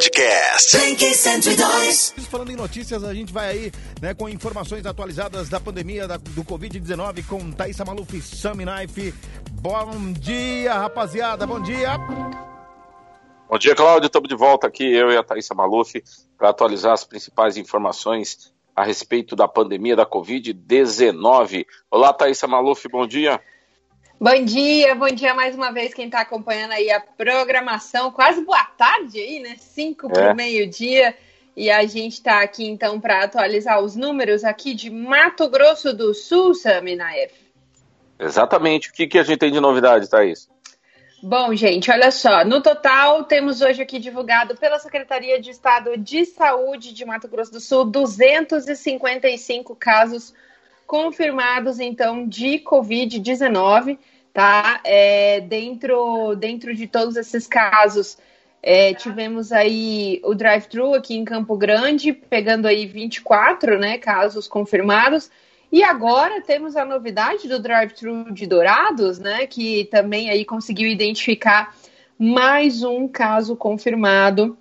Podcast. Blink 102. Falando em notícias, a gente vai aí né, com informações atualizadas da pandemia da- do Covid-19 com Thaisa Maluf Sami Knife. Bom dia, rapaziada, bom dia. Bom dia, Cláudio. Estamos de volta aqui, eu e a Thaisa Maluf, para atualizar as principais informações a respeito da pandemia da Covid-19. Olá, Thaisa Maluf, bom dia. Bom dia, bom dia mais uma vez quem está acompanhando aí a programação. Quase boa tarde aí, né? Cinco É. para meio-dia. E a gente está aqui então para atualizar os números aqui de Mato Grosso do Sul, Sami Naef. Exatamente. O que, que a gente tem de novidade, Thaís? Bom, gente, olha só. No total, temos hoje aqui divulgado pela Secretaria de Estado de Saúde de Mato Grosso do Sul 255 casos confirmados, então, de Covid-19, tá? É, dentro, dentro de todos esses casos, é, tivemos aí o drive-thru aqui em Campo Grande, pegando aí 24, né, casos confirmados. E agora temos a novidade do drive-thru de Dourados, né, que também aí conseguiu identificar mais um caso confirmado.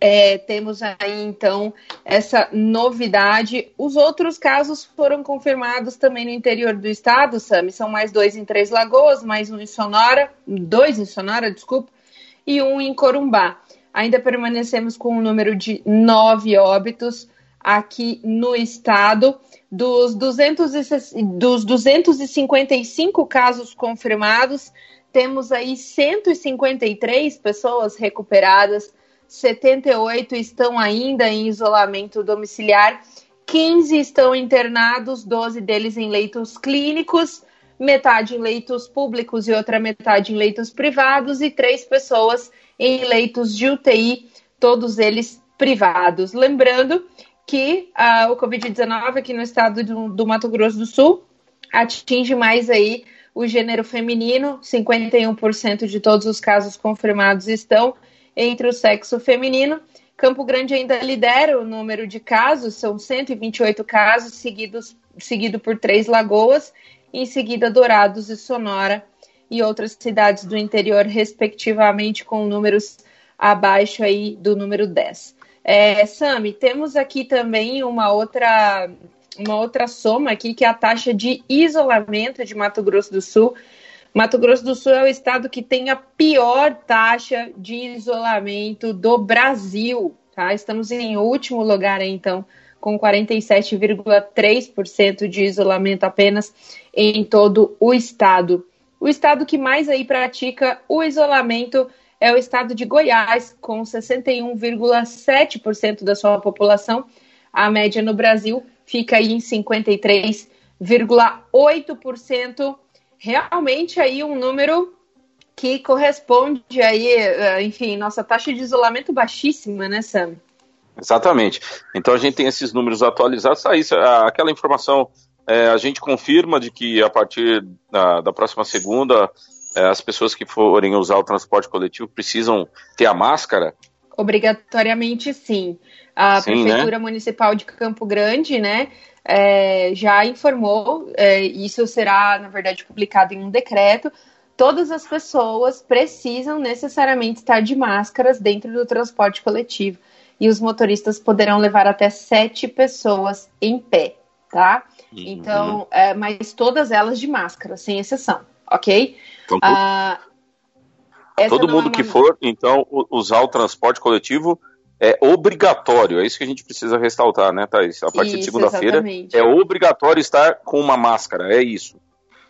É, temos aí então essa novidade. Os outros casos foram confirmados também no interior do estado, Sami. São mais dois em Três Lagoas, mais um em Sonora, dois em Sonora, desculpa, e um em Corumbá. Ainda permanecemos com um número de nove óbitos aqui no estado. Dos, 200 e, dos 255 casos confirmados, temos aí 153 pessoas recuperadas, 78 estão ainda em isolamento domiciliar, 15 estão internados, 12 deles em leitos clínicos, metade em leitos públicos e outra metade em leitos privados, e três pessoas em leitos de UTI, todos eles privados. Lembrando que uh, o Covid-19 aqui no estado do, do Mato Grosso do Sul atinge mais aí o gênero feminino, 51% de todos os casos confirmados estão entre o sexo feminino. Campo Grande ainda lidera o número de casos, são 128 casos, seguidos, seguido por Três Lagoas, em seguida Dourados e Sonora e outras cidades do interior, respectivamente, com números abaixo aí do número 10. É, Sami, temos aqui também uma outra, uma outra soma aqui, que é a taxa de isolamento de Mato Grosso do Sul. Mato Grosso do Sul é o estado que tem a pior taxa de isolamento do Brasil. Tá? Estamos em último lugar, então, com 47,3% de isolamento apenas em todo o estado. O estado que mais aí pratica o isolamento é o estado de Goiás, com 61,7% da sua população. A média no Brasil fica aí em 53,8%. Realmente aí um número que corresponde aí, enfim, nossa taxa de isolamento baixíssima, né, Sam? Exatamente. Então a gente tem esses números atualizados. Aí, aquela informação é, a gente confirma de que a partir da, da próxima segunda é, as pessoas que forem usar o transporte coletivo precisam ter a máscara? Obrigatoriamente sim. A Sim, Prefeitura né? Municipal de Campo Grande, né, é, já informou, é, isso será, na verdade, publicado em um decreto. Todas as pessoas precisam necessariamente estar de máscaras dentro do transporte coletivo. E os motoristas poderão levar até sete pessoas em pé, tá? Uhum. Então, é, mas todas elas de máscara, sem exceção, ok? Então, Ah, essa todo não mundo é que for, então, usar o transporte coletivo é obrigatório. É isso que a gente precisa ressaltar, né, Thaís? A partir de Isso, segunda-feira exatamente. é obrigatório estar com uma máscara. É isso.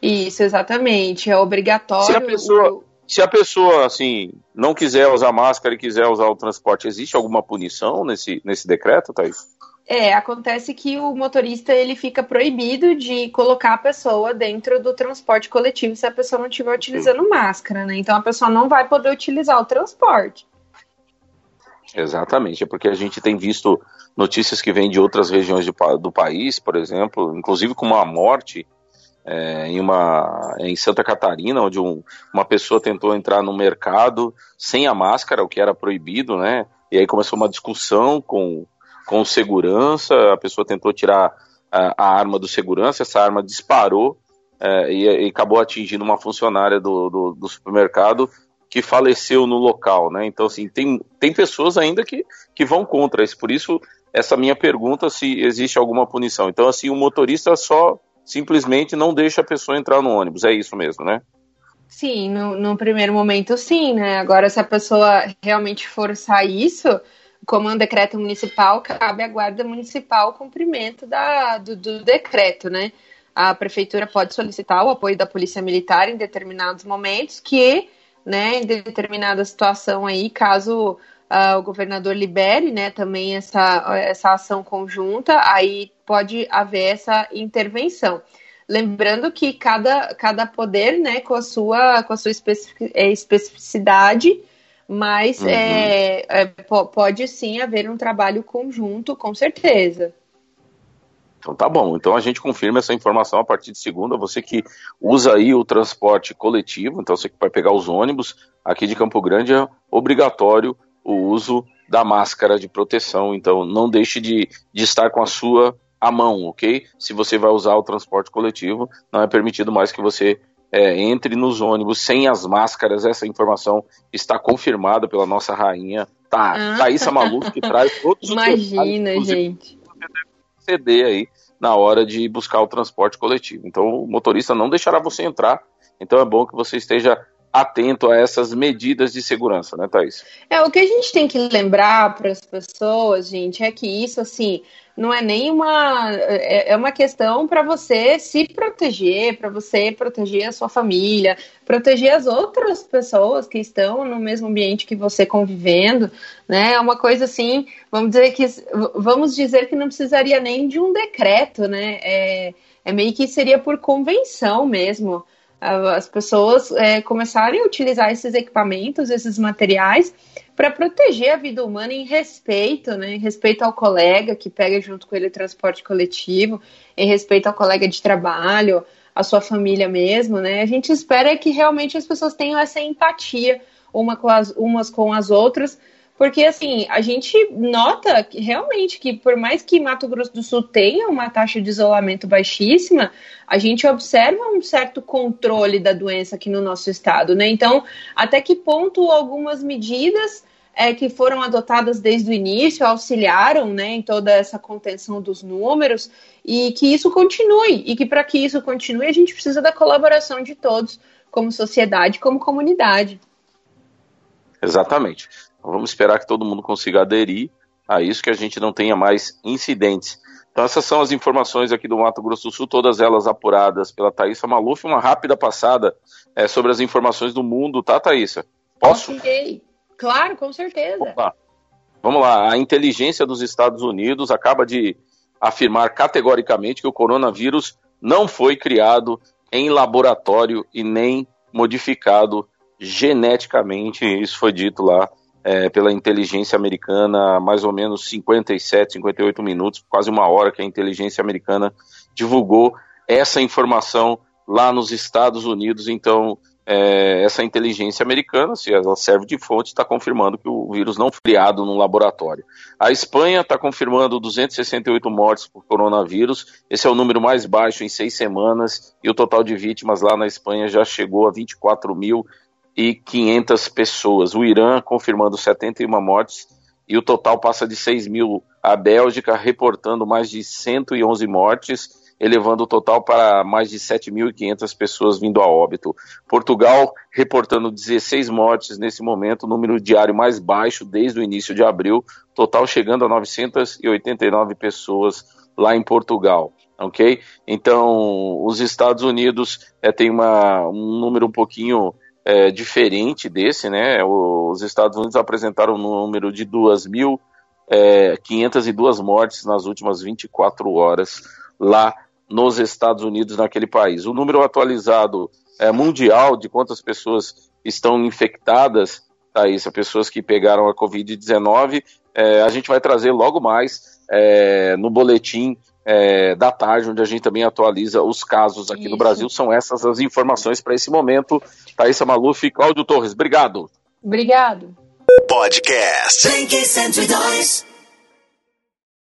Isso, exatamente. É obrigatório. Se a pessoa- o- Se a pessoa, assim, não quiser usar máscara e quiser usar o transporte, existe alguma punição nesse, nesse decreto, Thaís? É, acontece que o motorista ele fica proibido de colocar a pessoa dentro do transporte coletivo se a pessoa não estiver utilizando máscara, né? Então a pessoa não vai poder utilizar o transporte. Exatamente, é porque a gente tem visto notícias que vêm de outras regiões pa- do país, por exemplo, inclusive com uma morte é, em, uma, em Santa Catarina, onde um- uma pessoa tentou entrar no mercado sem a máscara, o que era proibido, né? E aí começou uma discussão com, com segurança, a pessoa tentou tirar a, a arma do segurança, essa arma disparou é, e, e acabou atingindo uma funcionária do, do, do supermercado que faleceu no local, né? Então, assim, tem, tem pessoas ainda que, que vão contra isso. Por isso, essa minha pergunta se existe alguma punição. Então, assim, o motorista só simplesmente não deixa a pessoa entrar no ônibus. É isso mesmo, né? Sim, no, no primeiro momento sim, né? Agora, se a pessoa realmente forçar isso, como um decreto municipal, cabe à guarda municipal o cumprimento da, do, do decreto, né? A prefeitura pode solicitar o apoio da polícia militar em determinados momentos que né, em determinada situação aí, caso uh, o governador libere, né, também essa, essa ação conjunta, aí pode haver essa intervenção. Lembrando que cada, cada poder, né, com a sua, com a sua é, especificidade, mas uhum. é, é, pode sim haver um trabalho conjunto, com certeza. Então tá bom. Então a gente confirma essa informação a partir de segunda. Você que usa aí o transporte coletivo, então você que vai pegar os ônibus aqui de Campo Grande é obrigatório o uso da máscara de proteção. Então não deixe de, de estar com a sua à mão, ok? Se você vai usar o transporte coletivo, não é permitido mais que você é, entre nos ônibus sem as máscaras. Essa informação está confirmada pela nossa rainha tá, ah. Thaisa Maluf, que traz todos os Imagina, gente ceder aí na hora de buscar o transporte coletivo. Então o motorista não deixará você entrar. Então é bom que você esteja atento a essas medidas de segurança, né, Thaís? É, o que a gente tem que lembrar para as pessoas, gente, é que isso, assim, não é nem uma. É, é uma questão para você se proteger, para você proteger a sua família, proteger as outras pessoas que estão no mesmo ambiente que você convivendo, né? É uma coisa assim, vamos dizer que vamos dizer que não precisaria nem de um decreto, né? É, é meio que seria por convenção mesmo as pessoas é, começarem a utilizar esses equipamentos, esses materiais, para proteger a vida humana em respeito, né? Em respeito ao colega que pega junto com ele o transporte coletivo, em respeito ao colega de trabalho, à sua família mesmo, né? A gente espera que realmente as pessoas tenham essa empatia uma com as, umas com as outras porque, assim, a gente nota que, realmente que, por mais que Mato Grosso do Sul tenha uma taxa de isolamento baixíssima, a gente observa um certo controle da doença aqui no nosso estado, né? Então, até que ponto algumas medidas é, que foram adotadas desde o início auxiliaram né, em toda essa contenção dos números e que isso continue. E que para que isso continue, a gente precisa da colaboração de todos, como sociedade, como comunidade. Exatamente. Vamos esperar que todo mundo consiga aderir a isso, que a gente não tenha mais incidentes. Então essas são as informações aqui do Mato Grosso do Sul, todas elas apuradas pela Thaisa Maluf. Uma rápida passada é, sobre as informações do mundo, tá, Thaisa? Posso? Claro, com certeza. Vamos lá. Vamos lá. A inteligência dos Estados Unidos acaba de afirmar categoricamente que o coronavírus não foi criado em laboratório e nem modificado geneticamente. Isso foi dito lá é, pela inteligência americana, mais ou menos 57, 58 minutos, quase uma hora que a inteligência americana divulgou essa informação lá nos Estados Unidos. Então, é, essa inteligência americana, se ela serve de fonte, está confirmando que o vírus não foi criado no laboratório. A Espanha está confirmando 268 mortes por coronavírus. Esse é o número mais baixo em seis semanas e o total de vítimas lá na Espanha já chegou a 24 mil e 500 pessoas. O Irã confirmando 71 mortes e o total passa de 6 mil. A Bélgica reportando mais de 111 mortes, elevando o total para mais de 7.500 pessoas vindo a óbito. Portugal reportando 16 mortes nesse momento, número diário mais baixo desde o início de abril, total chegando a 989 pessoas lá em Portugal ok? Então, os Estados Unidos é, tem uma, um número um pouquinho é, diferente desse, né? Os Estados Unidos apresentaram um número de 2.502 é, mortes nas últimas 24 horas lá nos Estados Unidos, naquele país. O número atualizado é, mundial de quantas pessoas estão infectadas, tá isso, pessoas que pegaram a Covid-19, é, a gente vai trazer logo mais é, no boletim é, da tarde, onde a gente também atualiza os casos aqui Isso. no Brasil. São essas as informações para esse momento. Thaisa Maluf e Cláudio Torres, obrigado. Obrigado. Podcast. 102.